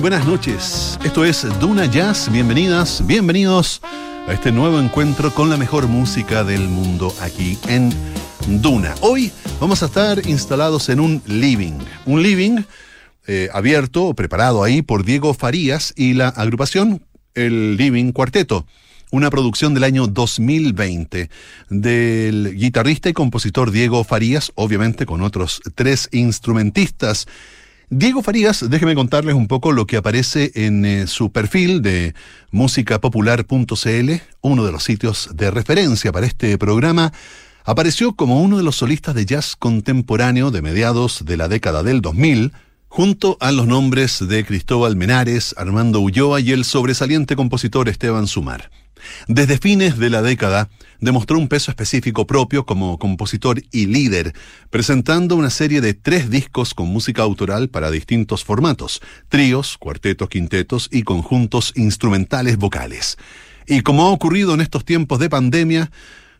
Buenas noches. Esto es Duna Jazz. Bienvenidas, bienvenidos a este nuevo encuentro con la mejor música del mundo aquí en Duna. Hoy vamos a estar instalados en un living. Un living eh, abierto, preparado ahí por Diego Farías y la agrupación El Living Cuarteto una producción del año 2020 del guitarrista y compositor Diego Farías, obviamente con otros tres instrumentistas. Diego Farías, déjeme contarles un poco lo que aparece en eh, su perfil de musicapopular.cl, uno de los sitios de referencia para este programa. Apareció como uno de los solistas de jazz contemporáneo de mediados de la década del 2000, junto a los nombres de Cristóbal Menares, Armando Ulloa y el sobresaliente compositor Esteban Sumar. Desde fines de la década, demostró un peso específico propio como compositor y líder, presentando una serie de tres discos con música autoral para distintos formatos, tríos, cuartetos, quintetos y conjuntos instrumentales vocales. Y como ha ocurrido en estos tiempos de pandemia,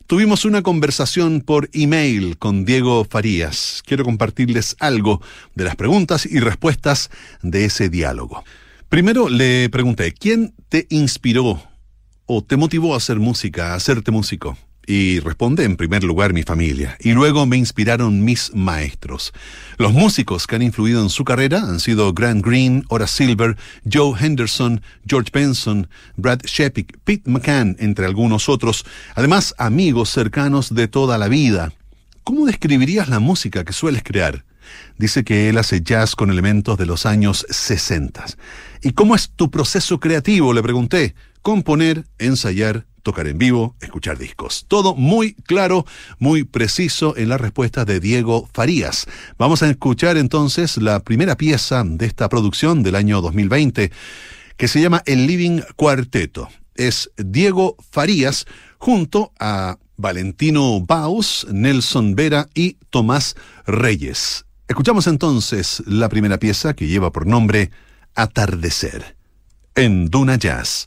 tuvimos una conversación por email con Diego Farías. Quiero compartirles algo de las preguntas y respuestas de ese diálogo. Primero le pregunté, ¿quién te inspiró o te motivó a hacer música, a hacerte músico? Y responde en primer lugar mi familia, y luego me inspiraron mis maestros. Los músicos que han influido en su carrera han sido Grant Green, Horace Silver, Joe Henderson, George Benson, Brad Shepik, Pete McCann, entre algunos otros, además amigos cercanos de toda la vida. ¿Cómo describirías la música que sueles crear? Dice que él hace jazz con elementos de los años 60. ¿Y cómo es tu proceso creativo? Le pregunté componer, ensayar, tocar en vivo, escuchar discos. Todo muy claro, muy preciso en la respuesta de Diego Farías. Vamos a escuchar entonces la primera pieza de esta producción del año 2020 que se llama El Living Cuarteto. Es Diego Farías junto a Valentino Baus, Nelson Vera y Tomás Reyes. Escuchamos entonces la primera pieza que lleva por nombre Atardecer en Duna Jazz.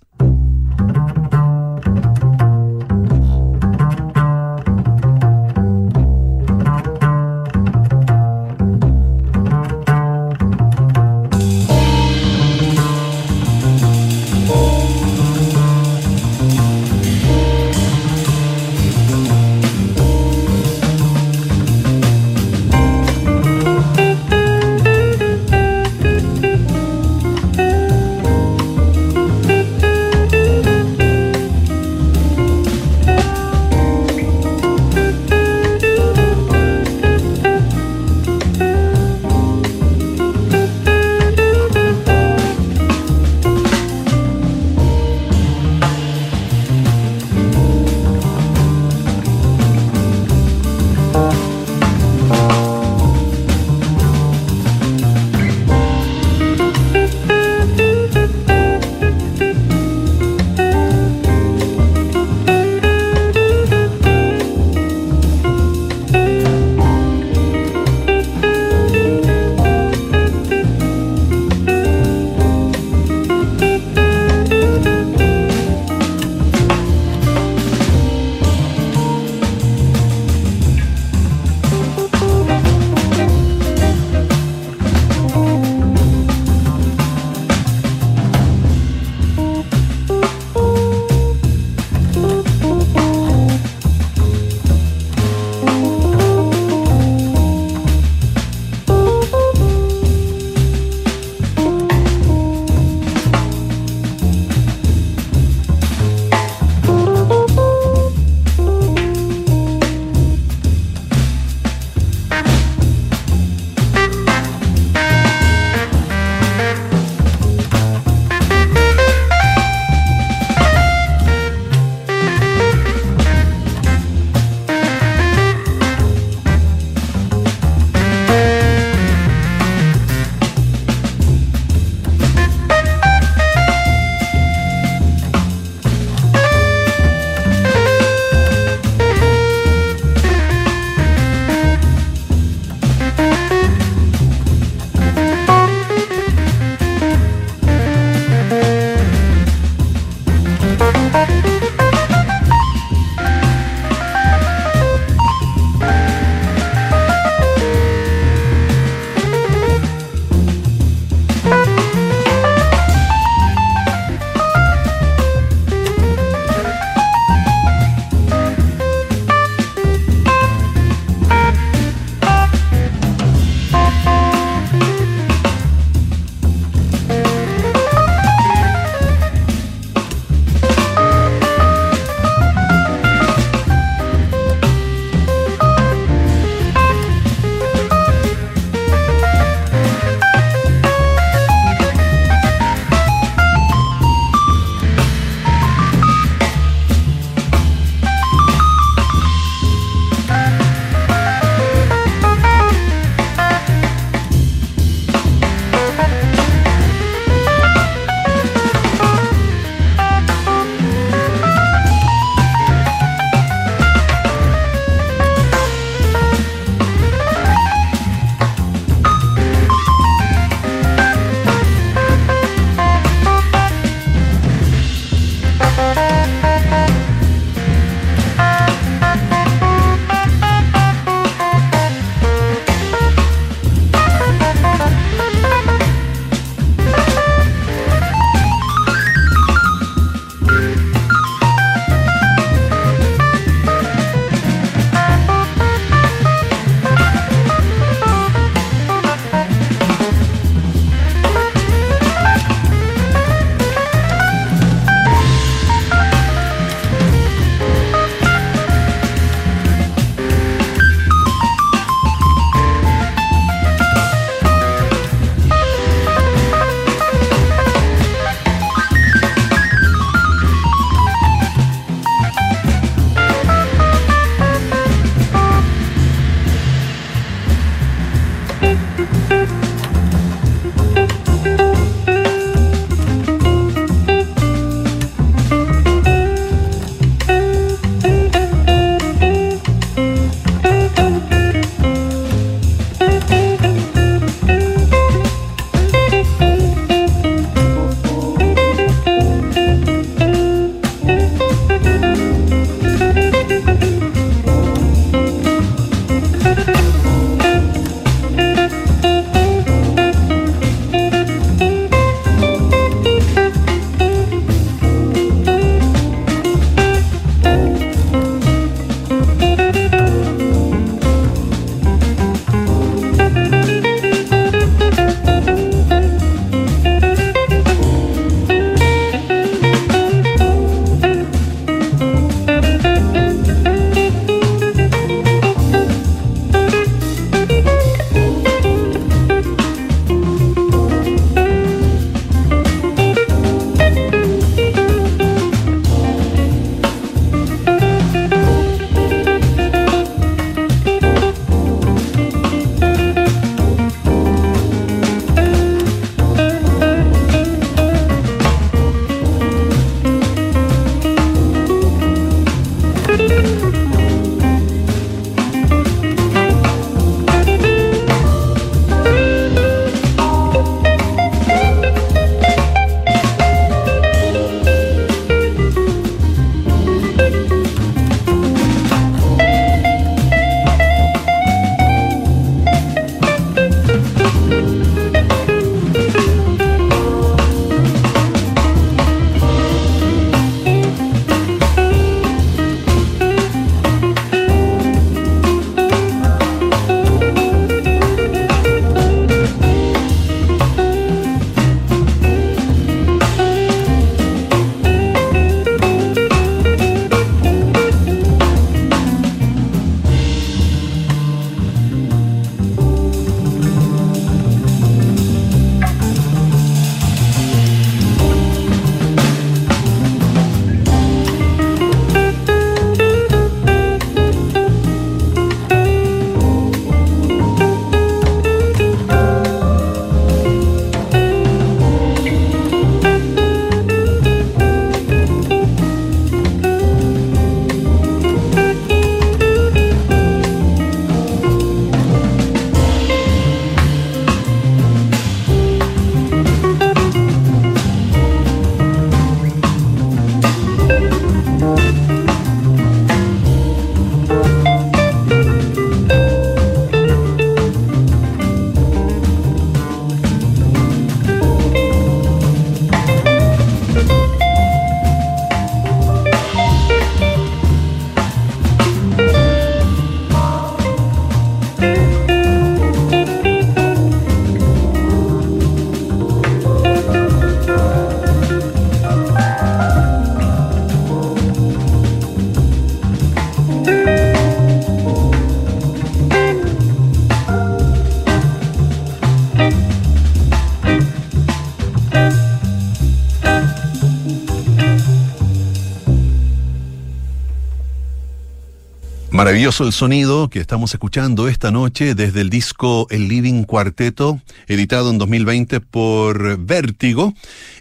Maravilloso el sonido que estamos escuchando esta noche desde el disco El Living Cuarteto, editado en 2020 por Vértigo,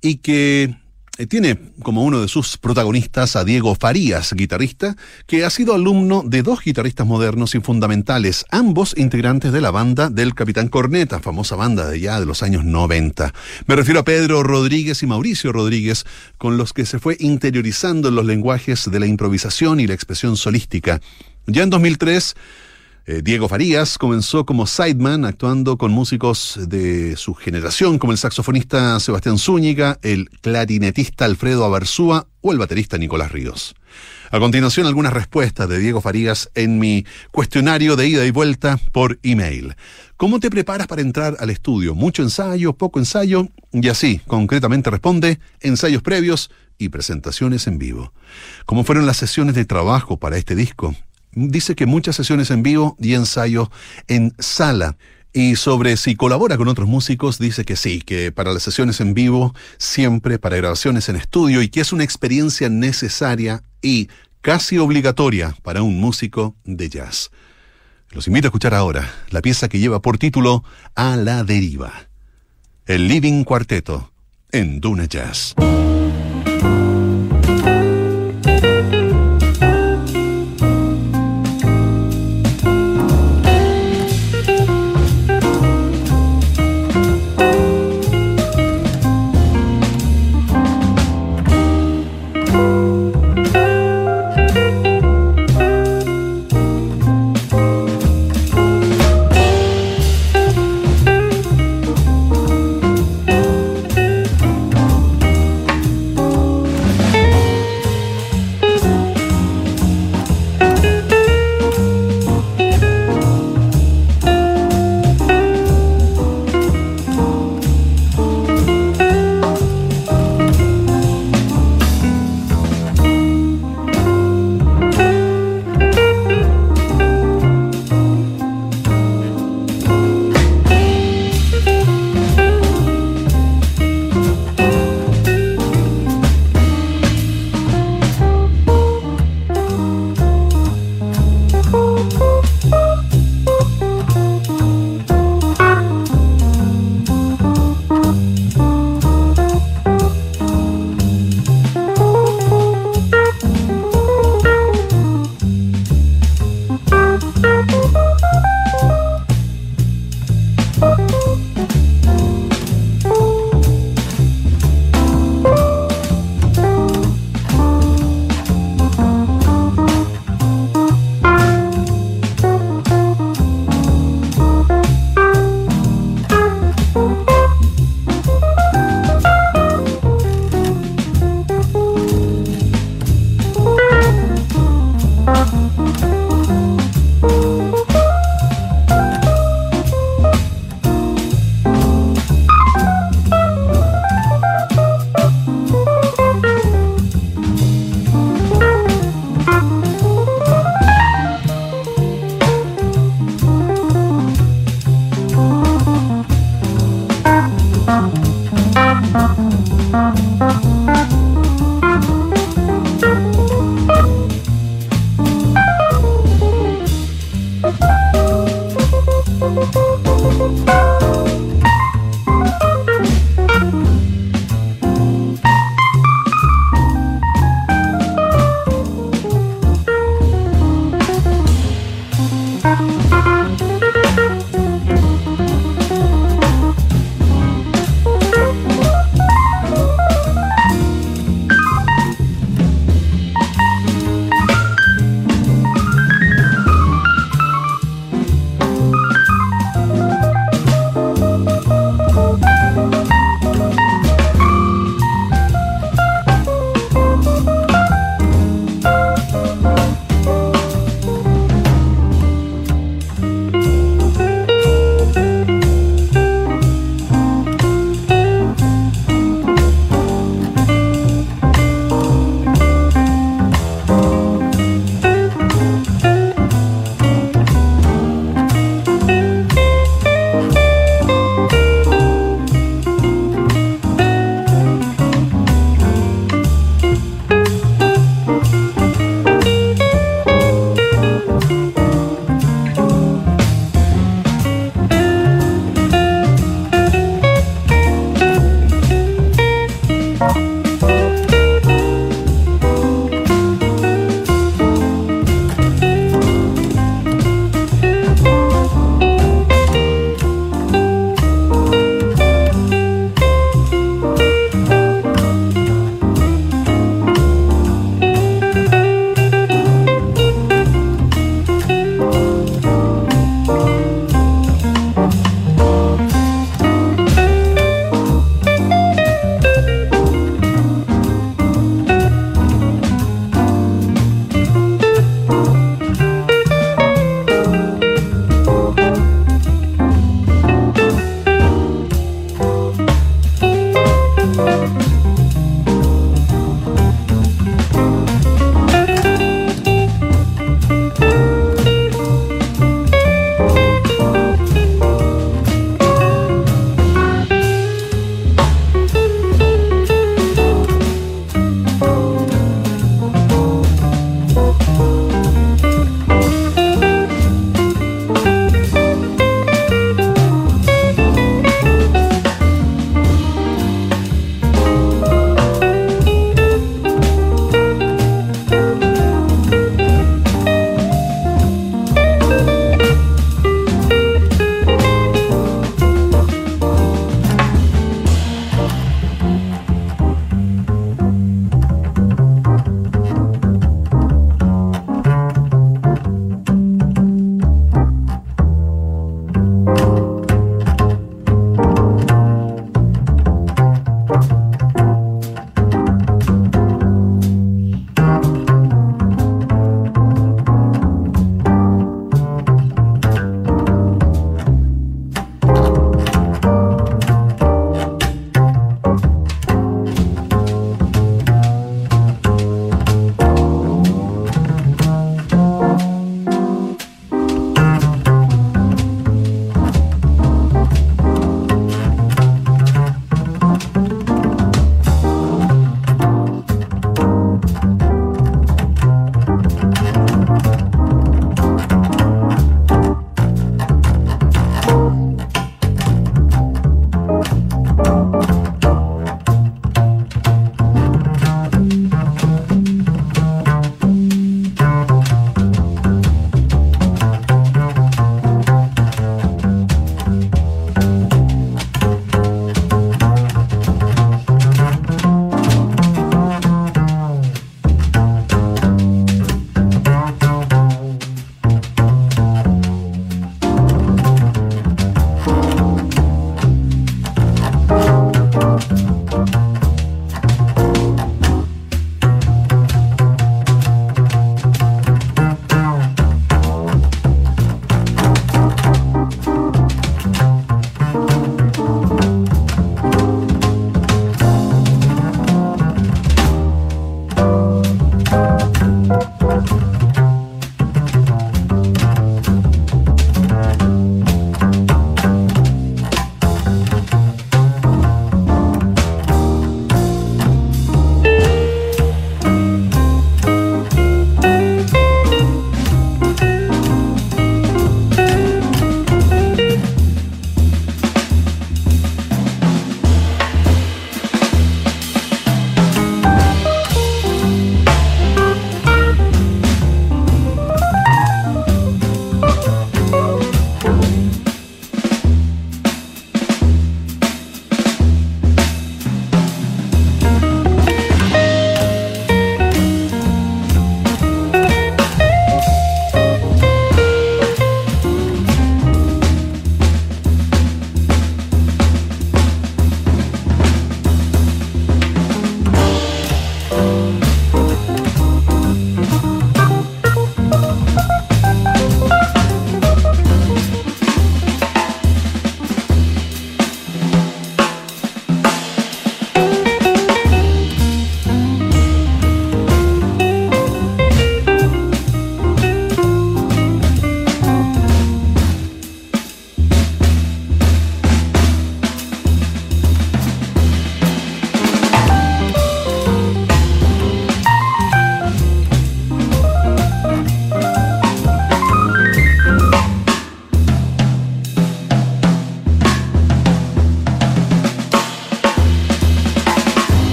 y que eh, tiene como uno de sus protagonistas a Diego Farías, guitarrista, que ha sido alumno de dos guitarristas modernos y fundamentales, ambos integrantes de la banda del Capitán Corneta, famosa banda de ya de los años 90. Me refiero a Pedro Rodríguez y Mauricio Rodríguez, con los que se fue interiorizando en los lenguajes de la improvisación y la expresión solística ya en 2003, eh, Diego Farías comenzó como sideman, actuando con músicos de su generación, como el saxofonista Sebastián Zúñiga, el clarinetista Alfredo Abarzúa o el baterista Nicolás Ríos. A continuación, algunas respuestas de Diego Farías en mi cuestionario de ida y vuelta por email. ¿Cómo te preparas para entrar al estudio? ¿Mucho ensayo? ¿Poco ensayo? Y así, concretamente responde, ensayos previos y presentaciones en vivo. ¿Cómo fueron las sesiones de trabajo para este disco? Dice que muchas sesiones en vivo y ensayo en sala. Y sobre si colabora con otros músicos, dice que sí, que para las sesiones en vivo, siempre para grabaciones en estudio y que es una experiencia necesaria y casi obligatoria para un músico de jazz. Los invito a escuchar ahora la pieza que lleva por título A la deriva. El Living Cuarteto en Duna Jazz.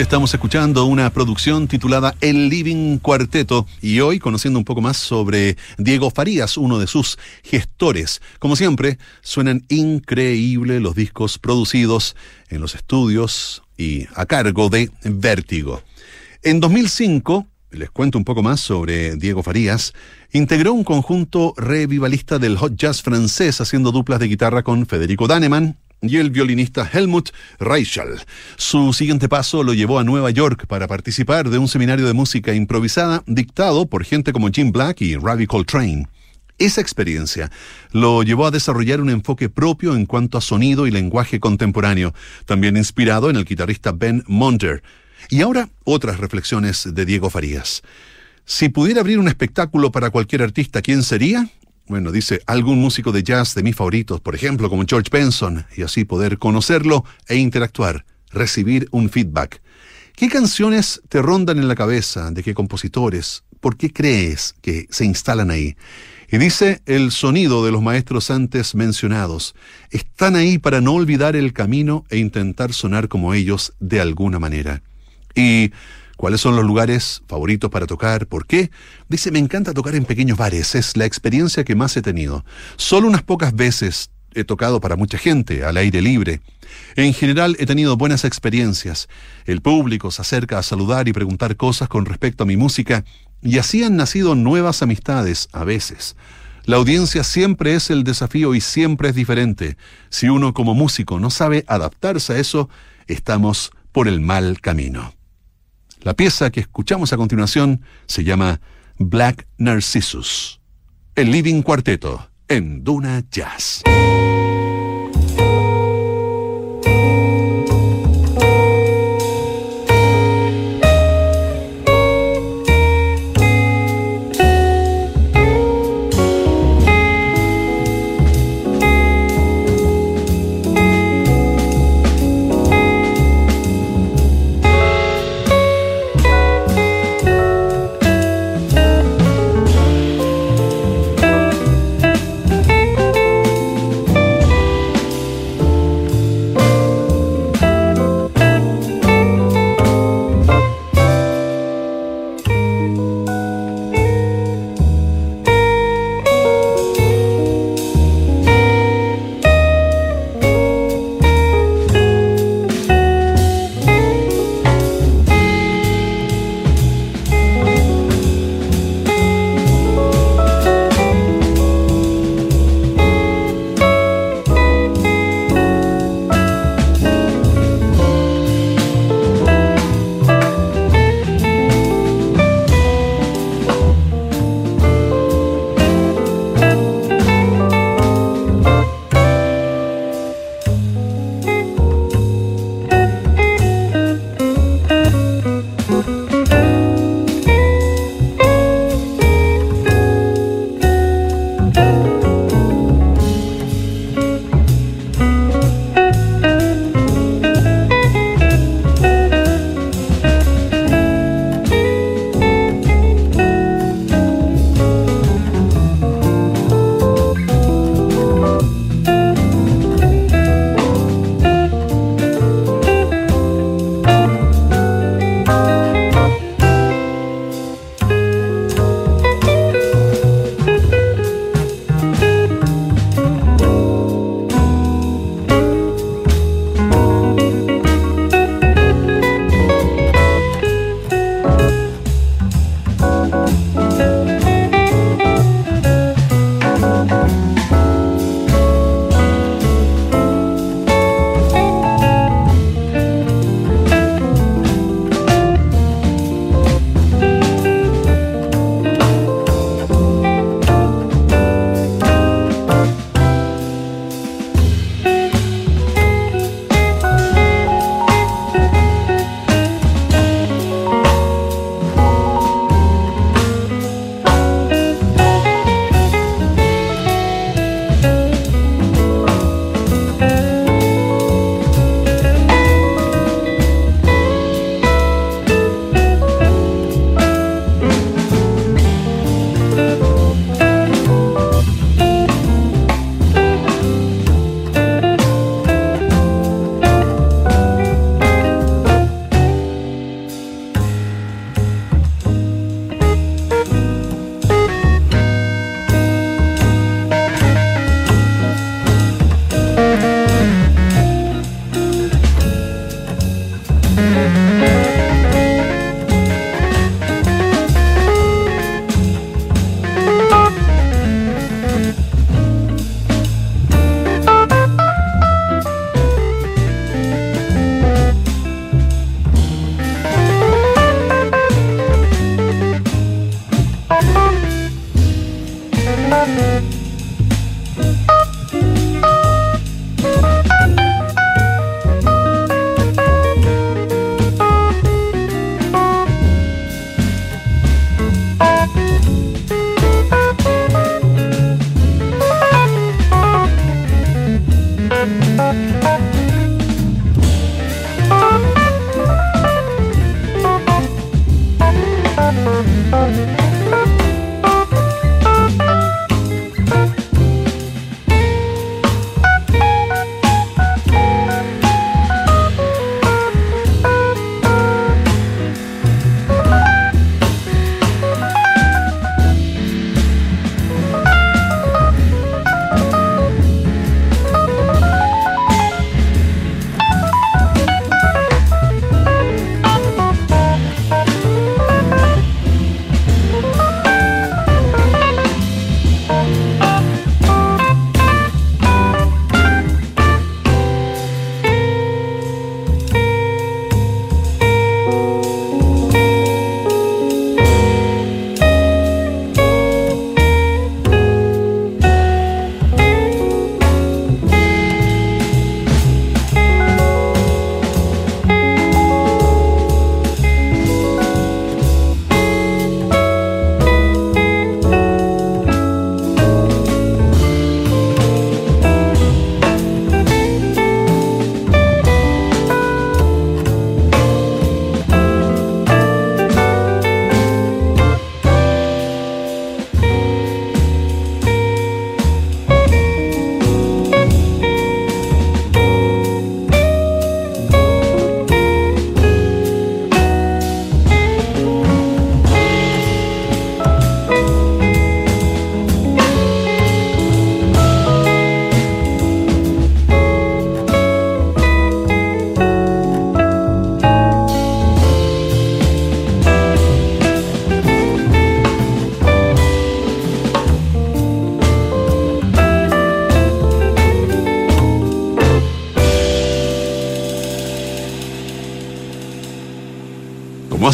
Estamos escuchando una producción titulada El Living Cuarteto y hoy conociendo un poco más sobre Diego Farías, uno de sus gestores. Como siempre, suenan increíbles los discos producidos en los estudios y a cargo de Vértigo. En 2005, les cuento un poco más sobre Diego Farías, integró un conjunto revivalista del hot jazz francés haciendo duplas de guitarra con Federico Daneman, y el violinista Helmut Reichel. Su siguiente paso lo llevó a Nueva York para participar de un seminario de música improvisada dictado por gente como Jim Black y Ravi Coltrane. Esa experiencia lo llevó a desarrollar un enfoque propio en cuanto a sonido y lenguaje contemporáneo, también inspirado en el guitarrista Ben Monter. Y ahora otras reflexiones de Diego Farías. Si pudiera abrir un espectáculo para cualquier artista, ¿quién sería? Bueno, dice algún músico de jazz de mis favoritos, por ejemplo, como George Benson, y así poder conocerlo e interactuar, recibir un feedback. ¿Qué canciones te rondan en la cabeza? ¿De qué compositores? ¿Por qué crees que se instalan ahí? Y dice, el sonido de los maestros antes mencionados están ahí para no olvidar el camino e intentar sonar como ellos de alguna manera. Y ¿Cuáles son los lugares favoritos para tocar? ¿Por qué? Dice, me encanta tocar en pequeños bares, es la experiencia que más he tenido. Solo unas pocas veces he tocado para mucha gente, al aire libre. En general he tenido buenas experiencias. El público se acerca a saludar y preguntar cosas con respecto a mi música, y así han nacido nuevas amistades a veces. La audiencia siempre es el desafío y siempre es diferente. Si uno como músico no sabe adaptarse a eso, estamos por el mal camino. La pieza que escuchamos a continuación se llama Black Narcissus, el Living Cuarteto en Duna Jazz.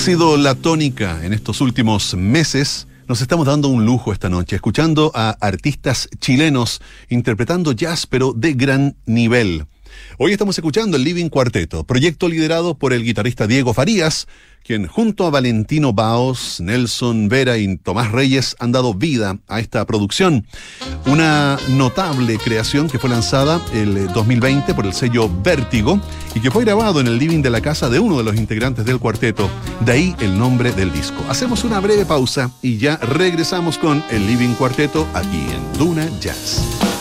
Sido la tónica en estos últimos meses, nos estamos dando un lujo esta noche, escuchando a artistas chilenos interpretando jazz, pero de gran nivel. Hoy estamos escuchando el Living Cuarteto, proyecto liderado por el guitarrista Diego Farías, quien junto a Valentino Baos, Nelson Vera y Tomás Reyes han dado vida a esta producción. Una notable creación que fue lanzada el 2020 por el sello Vértigo y que fue grabado en el living de la casa de uno de los integrantes del cuarteto. De ahí el nombre del disco. Hacemos una breve pausa y ya regresamos con el Living Cuarteto aquí en Duna Jazz.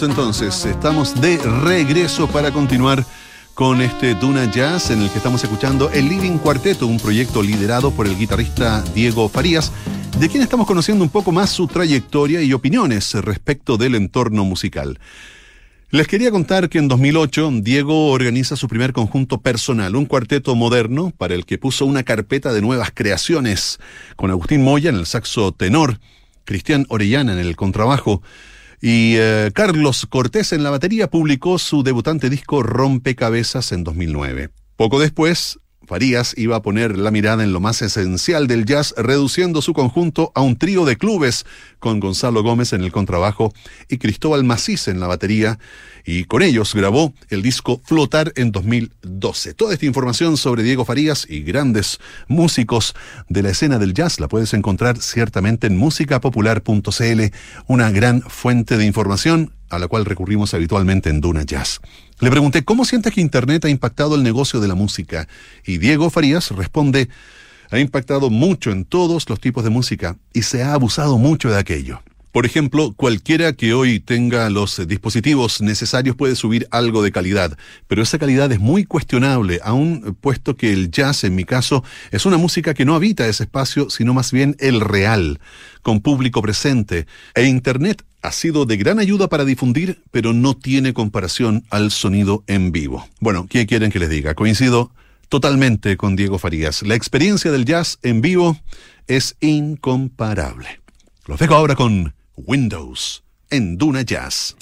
Entonces, estamos de regreso para continuar con este Duna Jazz en el que estamos escuchando el Living Cuarteto, un proyecto liderado por el guitarrista Diego Farías, de quien estamos conociendo un poco más su trayectoria y opiniones respecto del entorno musical. Les quería contar que en 2008 Diego organiza su primer conjunto personal, un cuarteto moderno para el que puso una carpeta de nuevas creaciones, con Agustín Moya en el saxo tenor, Cristian Orellana en el contrabajo, y eh, Carlos Cortés en la batería publicó su debutante disco Rompecabezas en 2009. Poco después, Farías iba a poner la mirada en lo más esencial del jazz, reduciendo su conjunto a un trío de clubes, con Gonzalo Gómez en el contrabajo y Cristóbal Macís en la batería, y con ellos grabó el disco Flotar en 2012. Toda esta información sobre Diego Farías y grandes músicos de la escena del jazz la puedes encontrar ciertamente en musicapopular.cl, una gran fuente de información a la cual recurrimos habitualmente en Duna Jazz. Le pregunté cómo sientes que Internet ha impactado el negocio de la música y Diego Farías responde, ha impactado mucho en todos los tipos de música y se ha abusado mucho de aquello. Por ejemplo, cualquiera que hoy tenga los dispositivos necesarios puede subir algo de calidad, pero esa calidad es muy cuestionable, aún puesto que el jazz, en mi caso, es una música que no habita ese espacio, sino más bien el real, con público presente. E Internet ha sido de gran ayuda para difundir, pero no tiene comparación al sonido en vivo. Bueno, ¿qué quieren que les diga? Coincido totalmente con Diego Farías. La experiencia del jazz en vivo es incomparable. Los dejo ahora con Windows en Duna Jazz.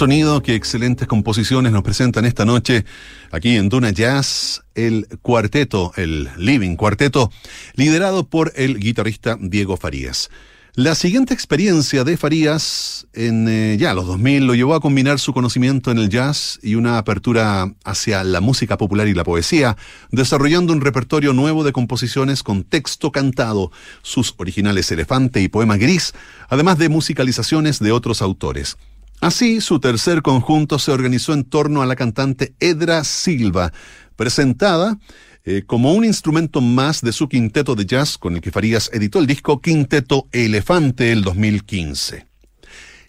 Sonido, qué excelentes composiciones nos presentan esta noche aquí en Duna Jazz, el cuarteto, el Living Cuarteto, liderado por el guitarrista Diego Farías. La siguiente experiencia de Farías en eh, ya los 2000 lo llevó a combinar su conocimiento en el jazz y una apertura hacia la música popular y la poesía, desarrollando un repertorio nuevo de composiciones con texto cantado, sus originales Elefante y Poema Gris, además de musicalizaciones de otros autores. Así, su tercer conjunto se organizó en torno a la cantante Edra Silva, presentada eh, como un instrumento más de su quinteto de jazz con el que Farías editó el disco Quinteto Elefante el 2015.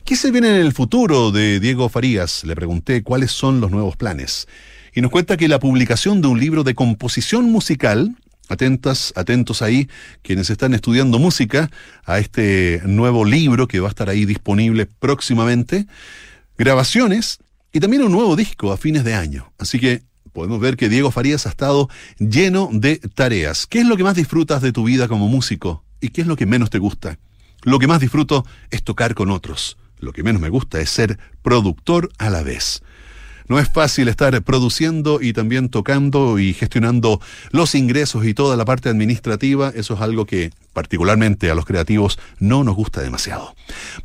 ¿Qué se viene en el futuro de Diego Farías? Le pregunté cuáles son los nuevos planes. Y nos cuenta que la publicación de un libro de composición musical Atentas, atentos ahí, quienes están estudiando música, a este nuevo libro que va a estar ahí disponible próximamente. Grabaciones y también un nuevo disco a fines de año. Así que podemos ver que Diego Farías ha estado lleno de tareas. ¿Qué es lo que más disfrutas de tu vida como músico? ¿Y qué es lo que menos te gusta? Lo que más disfruto es tocar con otros. Lo que menos me gusta es ser productor a la vez. No es fácil estar produciendo y también tocando y gestionando los ingresos y toda la parte administrativa. Eso es algo que particularmente a los creativos no nos gusta demasiado.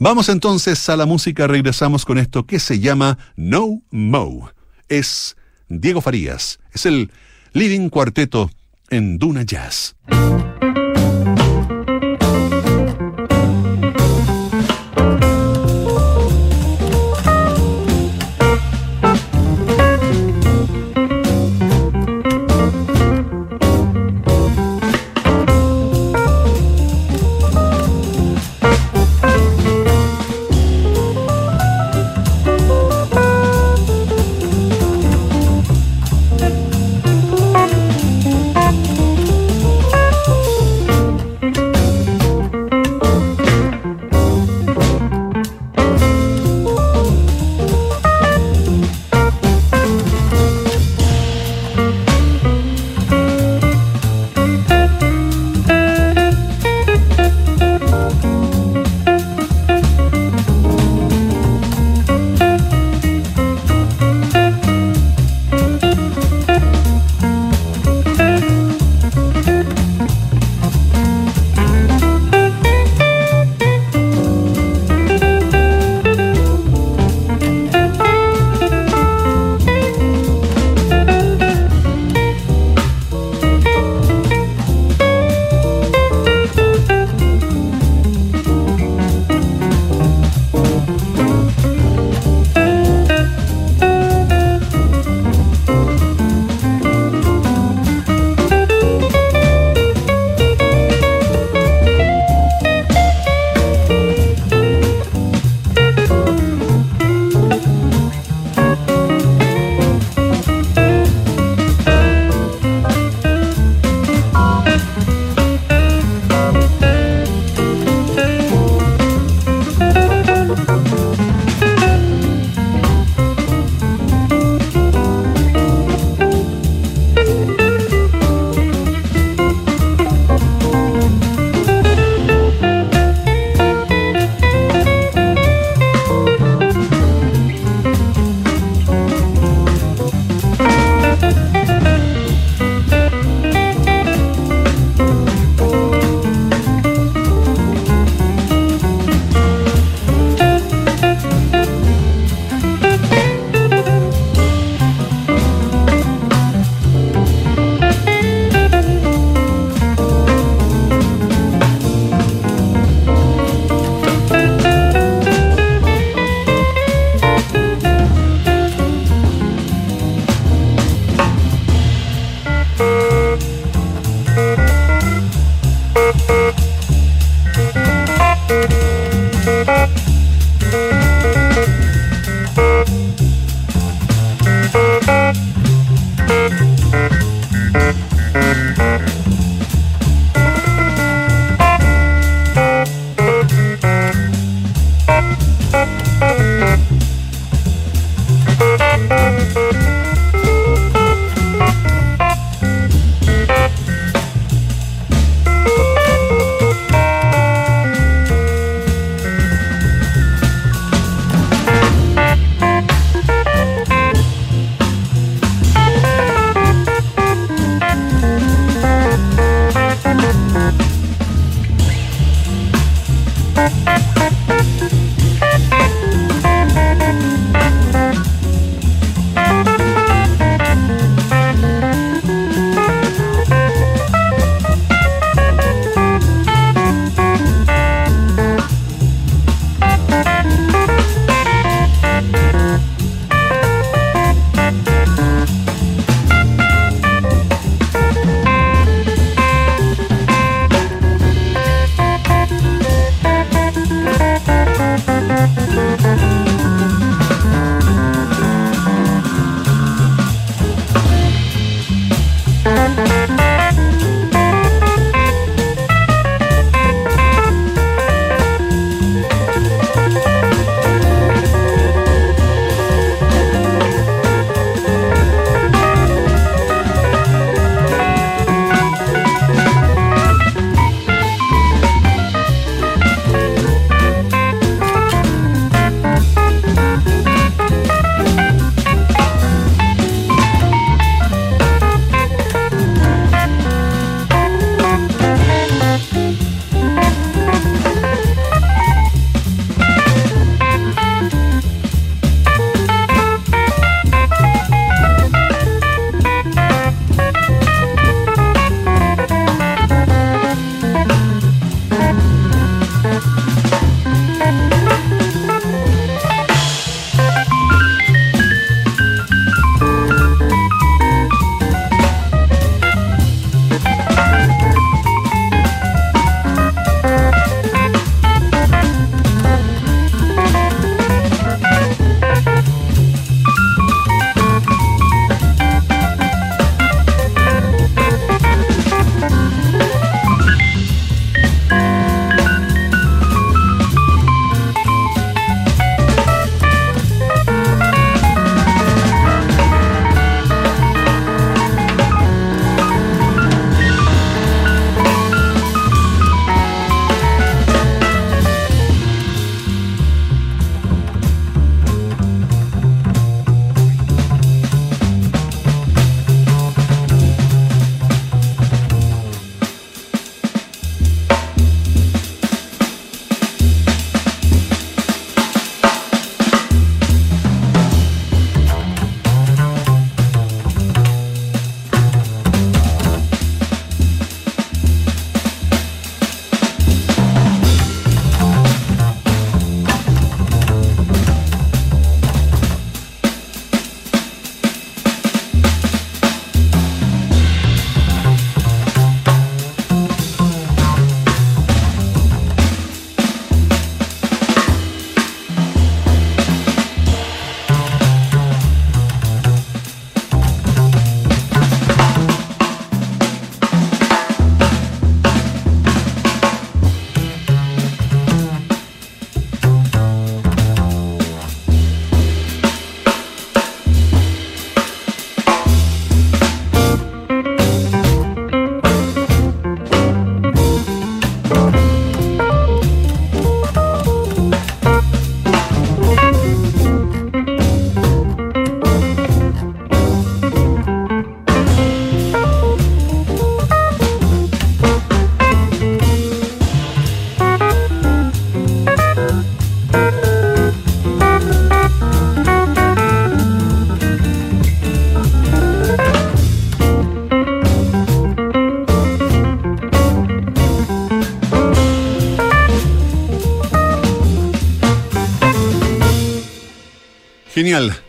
Vamos entonces a la música. Regresamos con esto que se llama No Mo. Es Diego Farías. Es el Living Cuarteto en Duna Jazz.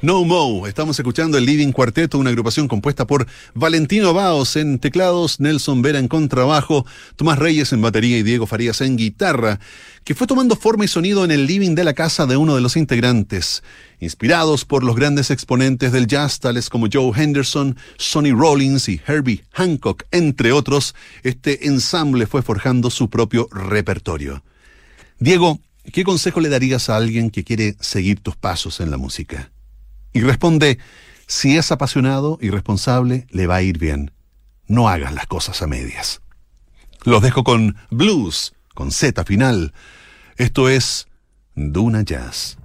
No Mo. Estamos escuchando el Living Cuarteto, una agrupación compuesta por Valentino Baos en teclados, Nelson Vera en contrabajo, Tomás Reyes en batería y Diego Farías en guitarra, que fue tomando forma y sonido en el living de la casa de uno de los integrantes. Inspirados por los grandes exponentes del jazz, tales como Joe Henderson, Sonny Rollins y Herbie Hancock, entre otros, este ensamble fue forjando su propio repertorio. Diego, ¿qué consejo le darías a alguien que quiere seguir tus pasos en la música? Y responde, si es apasionado y responsable, le va a ir bien. No hagas las cosas a medias. Los dejo con blues, con Z final. Esto es Duna Jazz.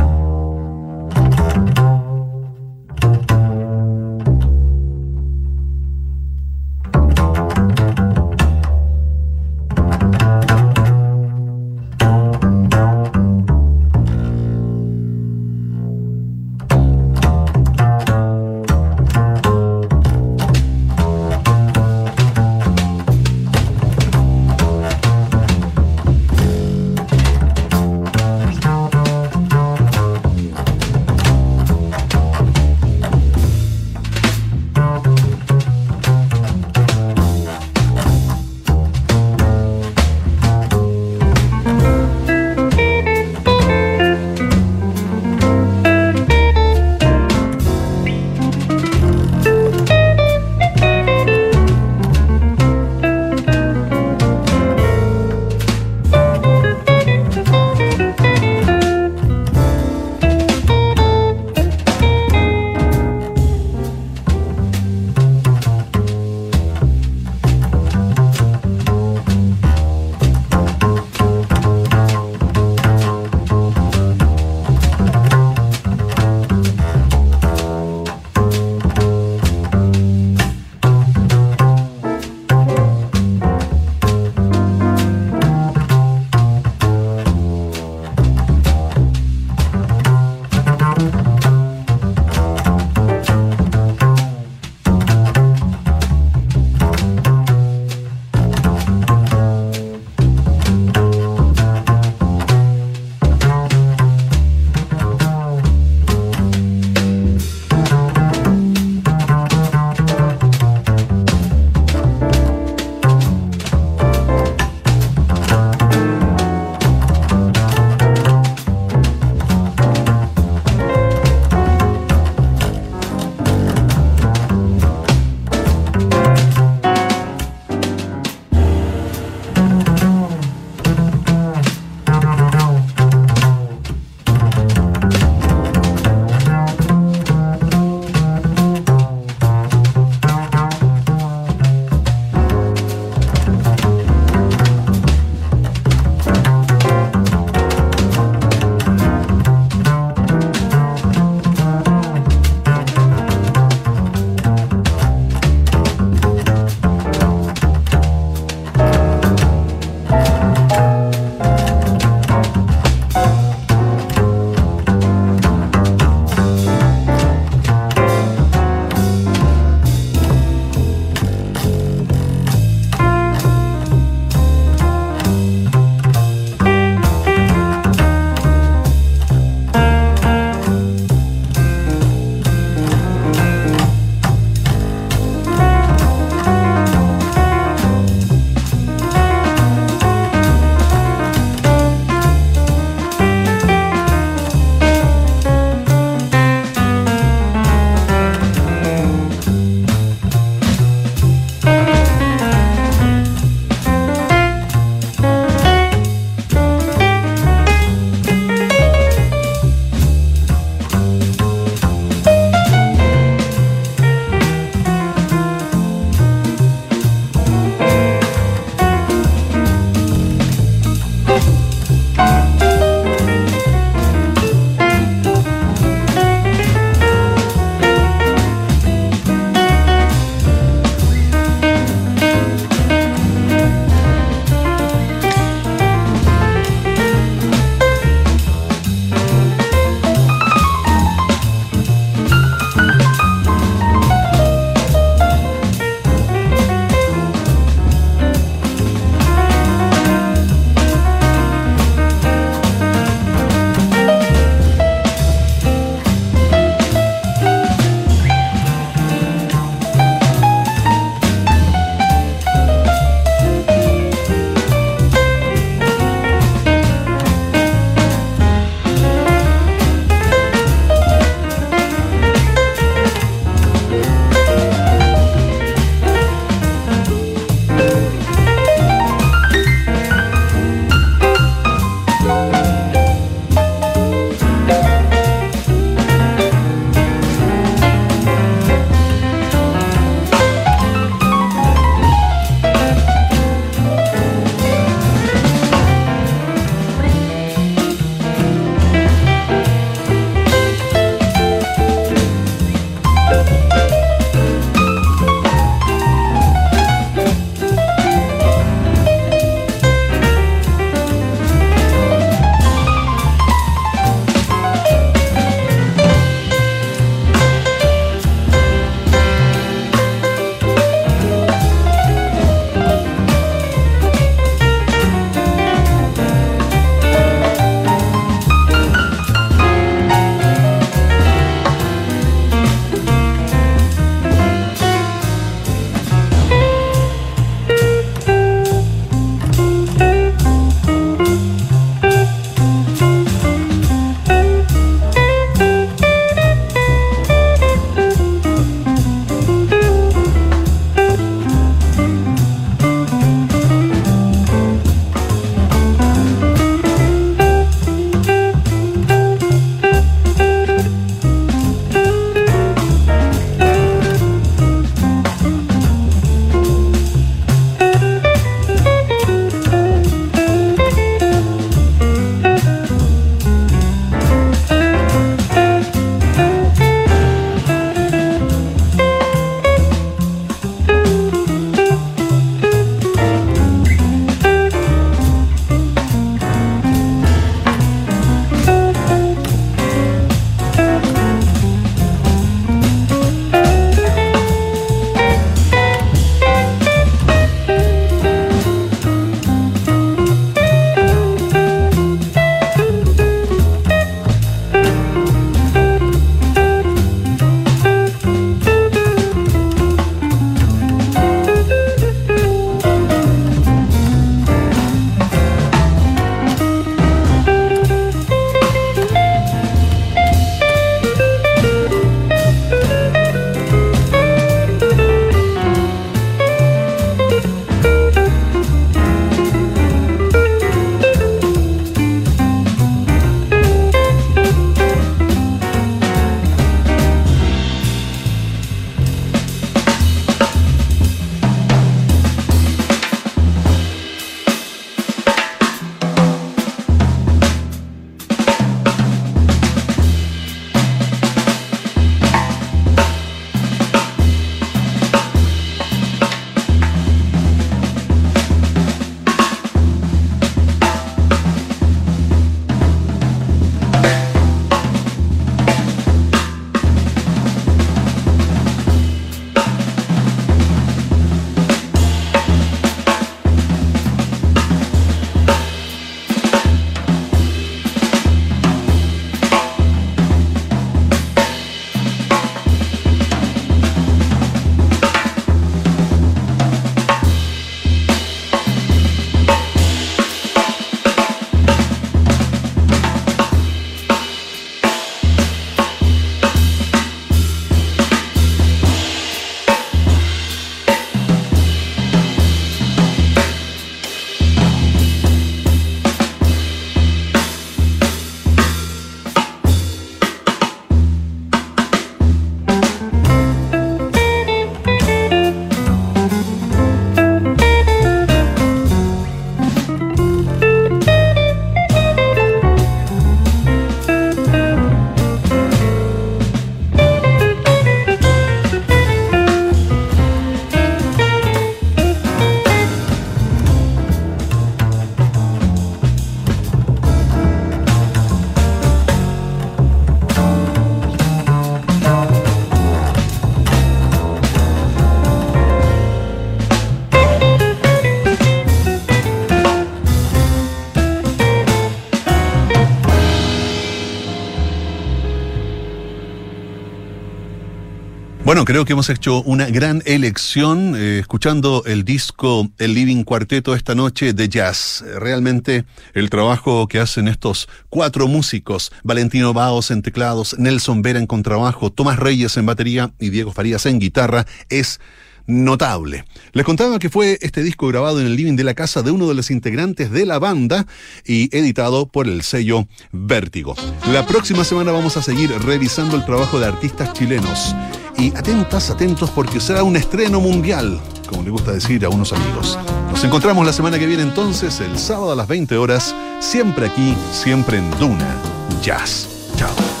Creo que hemos hecho una gran elección eh, escuchando el disco El Living Cuarteto esta noche de jazz. Realmente el trabajo que hacen estos cuatro músicos, Valentino Baos en teclados, Nelson Vera en contrabajo, Tomás Reyes en batería y Diego Farías en guitarra, es notable. Les contaba que fue este disco grabado en el living de la casa de uno de los integrantes de la banda y editado por el sello Vértigo. La próxima semana vamos a seguir revisando el trabajo de artistas chilenos. Y atentas, atentos porque será un estreno mundial, como le gusta decir a unos amigos. Nos encontramos la semana que viene entonces, el sábado a las 20 horas, siempre aquí, siempre en Duna Jazz. Chao.